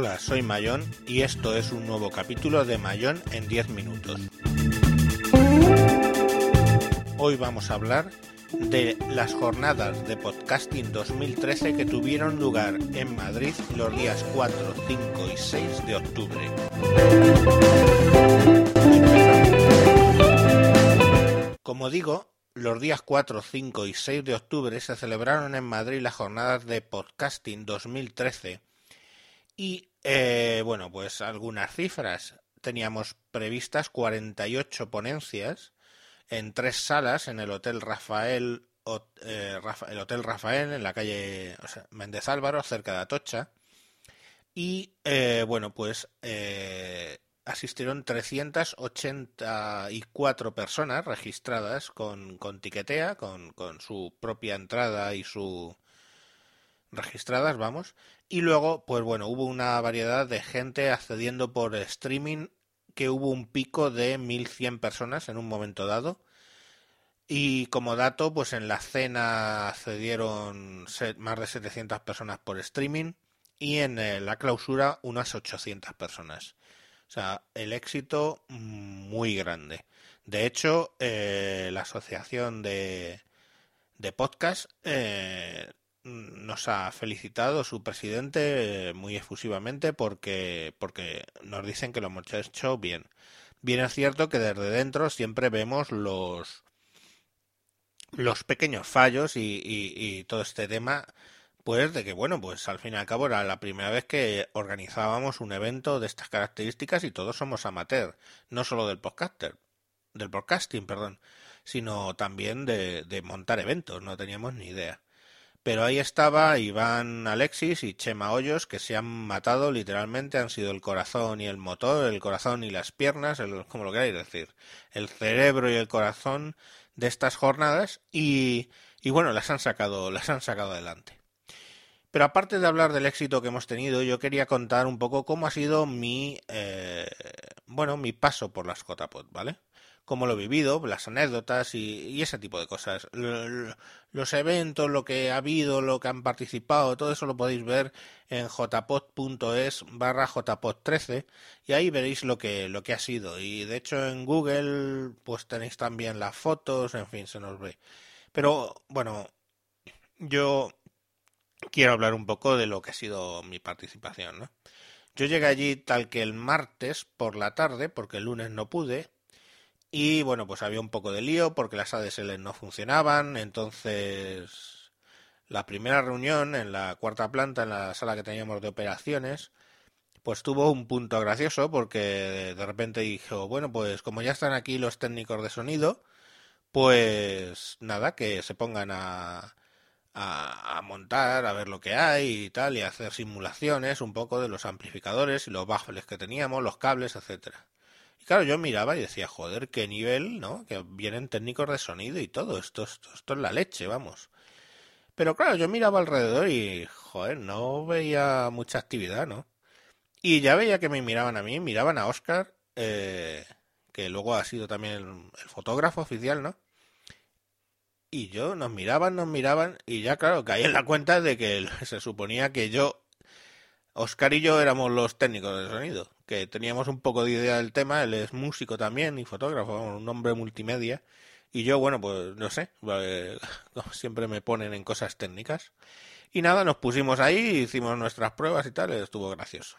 Hola, soy Mayón y esto es un nuevo capítulo de Mayón en 10 minutos. Hoy vamos a hablar de las jornadas de podcasting 2013 que tuvieron lugar en Madrid los días 4, 5 y 6 de octubre. Como digo, los días 4, 5 y 6 de octubre se celebraron en Madrid las jornadas de podcasting 2013 y, eh, bueno, pues algunas cifras. Teníamos previstas 48 ponencias en tres salas en el Hotel Rafael, eh, el Hotel Rafael en la calle Méndez Álvaro, cerca de Atocha. Y, eh, bueno, pues asistieron 384 personas registradas con, con tiquetea, con, con, su propia entrada y su registradas, vamos. Y luego, pues bueno, hubo una variedad de gente accediendo por streaming, que hubo un pico de 1100 personas en un momento dado. Y como dato, pues en la cena accedieron más de 700 personas por streaming y en eh, la clausura unas 800 personas. O sea, el éxito muy grande. De hecho, eh, la asociación de, de podcast eh, nos ha felicitado su presidente muy efusivamente porque, porque nos dicen que lo hemos hecho bien. Bien es cierto que desde dentro siempre vemos los los pequeños fallos y, y todo este tema pues de que, bueno, pues al fin y al cabo era la primera vez que organizábamos un evento de estas características y todos somos amateur, no solo del podcaster, del podcasting, perdón, sino también de, de montar eventos, no teníamos ni idea. Pero ahí estaba Iván Alexis y Chema Hoyos, que se han matado literalmente, han sido el corazón y el motor, el corazón y las piernas, el, como lo queráis decir, el cerebro y el corazón de estas jornadas y, bueno, las han sacado, las han sacado adelante. Pero aparte de hablar del éxito que hemos tenido, yo quería contar un poco cómo ha sido mi, eh, bueno, mi paso por las JPOT, ¿vale? Cómo lo he vivido, las anécdotas y, ese tipo de cosas. Los eventos, lo que ha habido, lo que han participado, todo eso lo podéis ver en jpot.es barra jpot13 y ahí veréis lo que, lo que ha sido. Y de hecho en Google pues tenéis también las fotos, en fin, se nos ve. Pero bueno, yo quiero hablar un poco de lo que ha sido mi participación. ¿no? Yo llegué allí tal que el martes por la tarde, porque el lunes no pude, y bueno, pues había un poco de lío porque las ADSL no funcionaban, entonces la primera reunión en la cuarta planta, en la sala que teníamos de operaciones, pues tuvo un punto gracioso porque de repente dijo, bueno, pues como ya están aquí los técnicos de sonido, pues nada, que se pongan a, a, montar, a ver lo que hay y tal, y hacer simulaciones un poco de los amplificadores y los baffles que teníamos, los cables, etcétera. Claro, yo miraba y decía, joder, qué nivel, ¿no? Que vienen técnicos de sonido y todo, esto, esto, esto es la leche, vamos. Pero claro, yo miraba alrededor y, joder, no veía mucha actividad, ¿no? Y ya veía que me miraban a mí, miraban a Oscar, eh, que luego ha sido también el fotógrafo oficial, ¿no? Y yo, nos miraban, nos miraban, y ya claro, caí en la cuenta de que se suponía que yo, Oscar y yo éramos los técnicos de sonido, que teníamos un poco de idea del tema, él es músico también y fotógrafo, un hombre multimedia, y yo, bueno, pues no sé, siempre me ponen en cosas técnicas. Y nada, nos pusimos ahí, hicimos nuestras pruebas y tal, estuvo gracioso.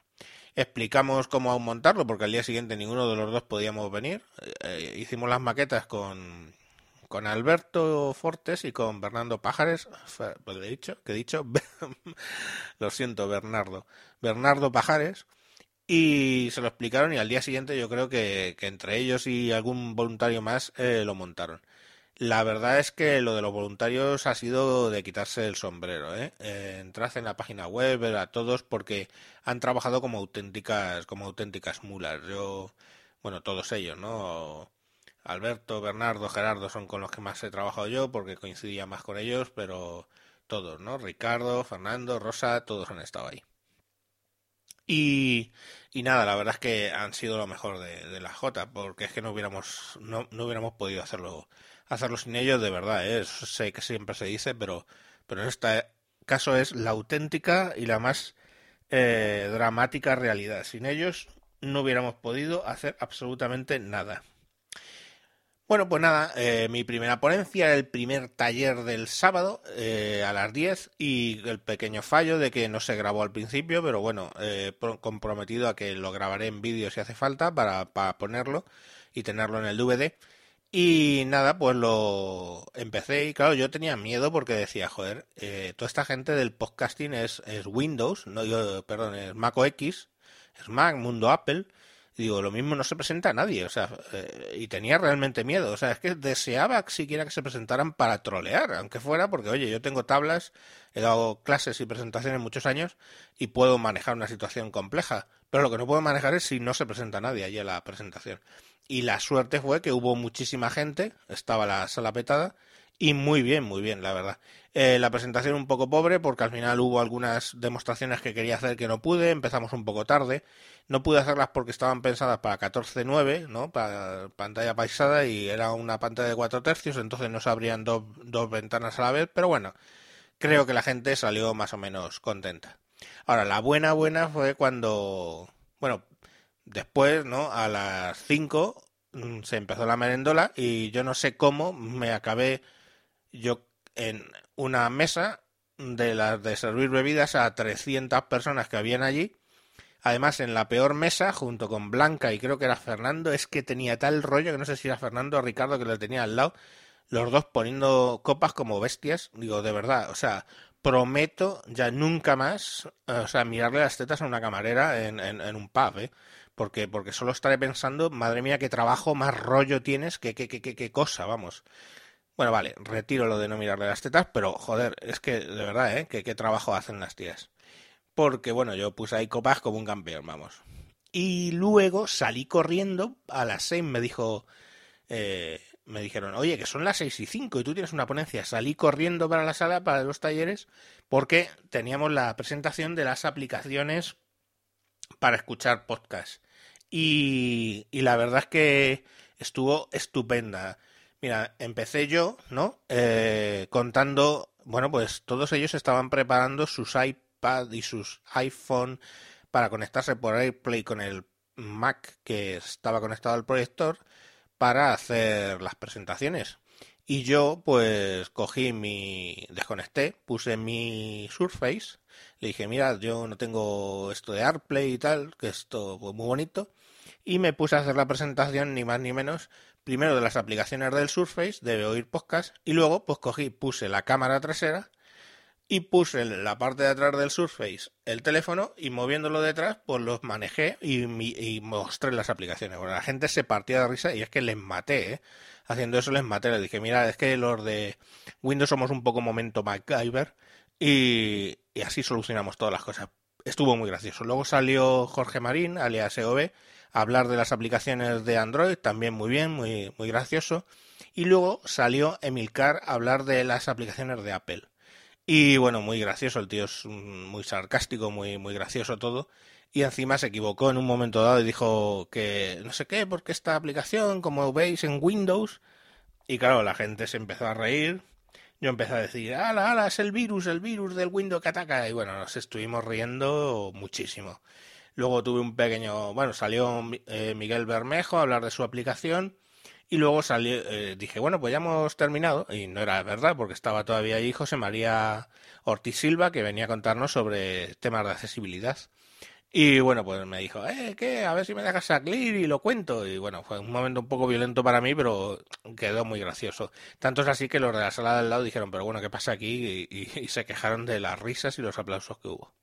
Explicamos cómo montarlo, porque al día siguiente ninguno de los dos podíamos venir. Eh, hicimos las maquetas con, con Alberto Fortes y con Bernardo Pajares, pues he dicho, que he dicho, lo siento, Bernardo, Bernardo Pajares, y se lo explicaron y al día siguiente yo creo que, entre ellos y algún voluntario más eh, lo montaron. La verdad es que lo de los voluntarios ha sido de quitarse el sombrero. ¿eh? eh entrad en la página web, ver a todos, porque han trabajado como auténticas, como auténticas mulas. Yo, bueno, todos ellos, ¿no? Alberto, Bernardo, Gerardo son con los que más he trabajado yo porque coincidía más con ellos, pero todos, ¿no? Ricardo, Fernando, Rosa, todos han estado ahí. Y, y nada, la verdad es que han sido lo mejor de, la J, porque es que no hubiéramos, no, no hubiéramos podido hacerlo, hacerlo sin ellos de verdad, ¿eh? sé que siempre se dice, pero, pero en este caso es la auténtica y la más eh, dramática realidad. Sin ellos no hubiéramos podido hacer absolutamente nada. Bueno, pues nada, eh, mi primera ponencia era el primer taller del sábado eh, a las 10 y el pequeño fallo de que no se grabó al principio, pero bueno, eh, comprometido a que lo grabaré en vídeo si hace falta para, para, ponerlo y tenerlo en el DVD. Y nada, pues lo empecé y claro, yo tenía miedo porque decía, joder, toda esta gente del podcasting es, es Windows, no yo, perdón, es Mac OS, es Mac, mundo Apple digo, lo mismo no se presenta a nadie, o sea, eh, y tenía realmente miedo, o sea, es que deseaba siquiera que se presentaran para trolear, aunque fuera porque, oye, yo tengo tablas, he dado clases y presentaciones muchos años y puedo manejar una situación compleja, pero lo que no puedo manejar es si no se presenta nadie allí a la presentación. Y la suerte fue que hubo muchísima gente, estaba la sala petada, y muy bien, muy bien, la verdad. Eh, la presentación un poco pobre porque al final hubo algunas demostraciones que quería hacer que no pude, empezamos un poco tarde. No pude hacerlas porque estaban pensadas para 14.9, ¿no? Para pantalla paisada y era una pantalla de 4 tercios, entonces no se abrían dos, dos ventanas a la vez, pero bueno, creo que la gente salió más o menos contenta. Ahora, la buena buena fue cuando, bueno, después, ¿no? A las 5 mm, se empezó la merendola y yo no sé cómo me acabé yo en una mesa de las de servir bebidas a 300 personas que habían allí. Además, en la peor mesa, junto con Blanca y creo que era Fernando, es que tenía tal rollo que no sé si era Fernando o Ricardo que le tenía al lado, los dos poniendo copas como bestias. Digo, de verdad, o sea, prometo ya nunca más, o sea, mirarle las tetas a una camarera en, en, un pub, ¿eh? Porque, porque solo estaré pensando, madre mía, qué trabajo más rollo tienes, qué, qué, qué, qué cosa, vamos. Bueno, vale, retiro lo de no mirarle las tetas, pero joder, es que de verdad, ¿eh? Que qué trabajo hacen las tías. Porque, bueno, yo puse ahí copas como un campeón, vamos. Y luego salí corriendo a las seis, me dijo, eh, me dijeron, oye, que son las seis y cinco y tú tienes una ponencia. Salí corriendo para la sala, para los talleres, porque teníamos la presentación de las aplicaciones para escuchar podcast. Y, y la verdad es que estuvo estupenda. Mira, empecé yo, ¿no? Eh, contando, bueno, pues todos ellos estaban preparando sus iPad y sus iPhone para conectarse por AirPlay con el Mac que estaba conectado al proyector para hacer las presentaciones. Y yo, pues, cogí mi. desconecté, puse mi Surface, le dije, mira, yo no tengo esto de AirPlay y tal, que esto pues, muy bonito, y me puse a hacer la presentación, ni más ni menos, primero de las aplicaciones del Surface, de oír podcast, y luego pues cogí, puse la cámara trasera y puse la parte de atrás del Surface el teléfono y moviéndolo detrás pues los manejé y, y mostré las aplicaciones. Bueno, la gente se partía de risa y es que les maté, ¿eh? Haciendo eso les maté, les dije, mira, es que los de Windows somos un poco momento MacGyver y, y así solucionamos todas las cosas. Estuvo muy gracioso. Luego salió Jorge Marín, alias EOB, hablar de las aplicaciones de Android, también muy bien, muy, muy gracioso. Y luego salió Emilcar a hablar de las aplicaciones de Apple. Y bueno, muy gracioso, el tío es muy sarcástico, muy, muy gracioso todo. Y encima se equivocó en un momento dado y dijo que no sé qué, porque esta aplicación, como veis en Windows. Y claro, la gente se empezó a reír. Yo empecé a decir, ala, ala, es el virus, el virus del Windows que ataca. Y bueno, nos estuvimos riendo muchísimo. Luego tuve un pequeño, bueno, salió eh, Miguel Bermejo a hablar de su aplicación y luego salió, eh, dije, bueno, pues ya hemos terminado y no era verdad porque estaba todavía ahí José María Ortiz Silva que venía a contarnos sobre temas de accesibilidad. Y bueno, pues me dijo, eh, ¿qué? A ver si me dejas salir y lo cuento. Y bueno, fue un momento un poco violento para mí, pero quedó muy gracioso. Tanto es así que los de la sala del lado dijeron, pero bueno, ¿qué pasa aquí? y se quejaron de las risas y los aplausos que hubo.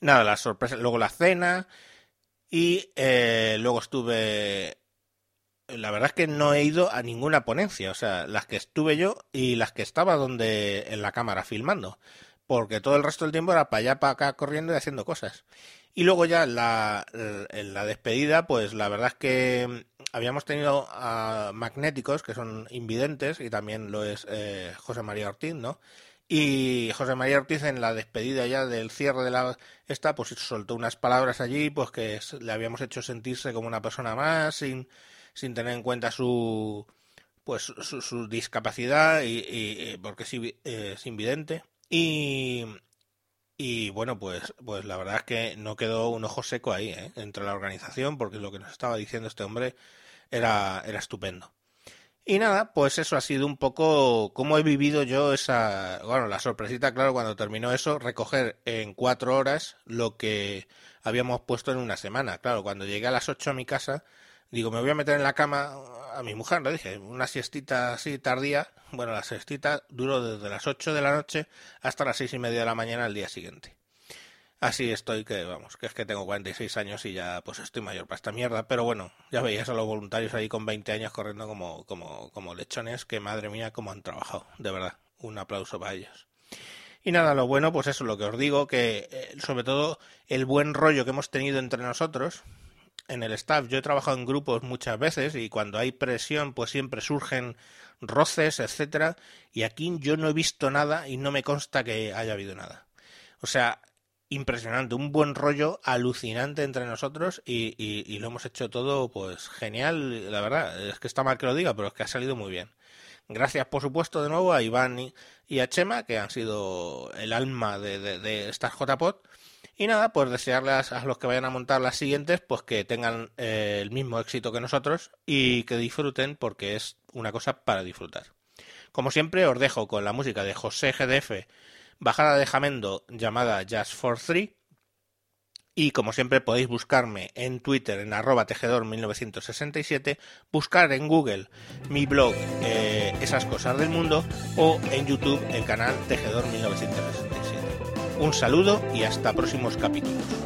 Nada, la sorpresa, luego la cena y eh, luego estuve... La verdad es que no he ido a ninguna ponencia, o sea, las que estuve yo y las que estaba donde en la cámara filmando, porque todo el resto del tiempo era para allá, para acá, corriendo y haciendo cosas. Y luego ya la, en la despedida, pues la verdad es que habíamos tenido a magnéticos, que son invidentes, y también lo es eh, José María Ortiz, ¿no? Y José María Ortiz en la despedida ya del cierre de la esta, pues soltó unas palabras allí, pues que le habíamos hecho sentirse como una persona más, sin, sin tener en cuenta su pues su, discapacidad y, porque es, eh, es invidente. Y, Y bueno, pues, pues la verdad es que no quedó un ojo seco ahí, ¿eh? entre la organización, porque lo que nos estaba diciendo este hombre era, era estupendo. Y nada, pues eso ha sido un poco cómo he vivido yo esa, bueno, la sorpresita, claro, cuando terminó eso, recoger en cuatro horas lo que habíamos puesto en una semana. Claro, cuando llegué a las ocho a mi casa, digo, me voy a meter en la cama a mi mujer, le dije, una siestita así tardía. Bueno, la siestita duró desde las ocho de la noche hasta las seis y media de la mañana al día siguiente. Así estoy, que vamos, que es que tengo 46 años y ya pues estoy mayor para esta mierda. Pero bueno, ya veías a los voluntarios ahí con 20 años corriendo como, como, como lechones, que madre mía, cómo han trabajado, de verdad. Un aplauso para ellos. Y nada, lo bueno, pues eso, lo que os digo, que eh, sobre todo el buen rollo que hemos tenido entre nosotros, en el staff. Yo he trabajado en grupos muchas veces y cuando hay presión, pues siempre surgen roces, etcétera. Y aquí yo no he visto nada y no me consta que haya habido nada. O sea, impresionante, un buen rollo alucinante entre nosotros y, lo hemos hecho todo pues genial, la verdad, es que está mal que lo diga, pero es que ha salido muy bien. Gracias, por supuesto, de nuevo a Iván y, a Chema, que han sido el alma de, de, de estas. Y nada, pues desearles a los que vayan a montar las siguientes, pues que tengan eh, el mismo éxito que nosotros y que disfruten porque es una cosa para disfrutar. Como siempre, os dejo con la música de José GDF, bajada de Jamendo llamada Just for Three. Y como siempre podéis buscarme en Twitter en arroba tejedor1967, buscar en Google mi blog eh, Esas Cosas del Mundo o en YouTube el canal Tejedor1967. Un saludo y hasta próximos capítulos.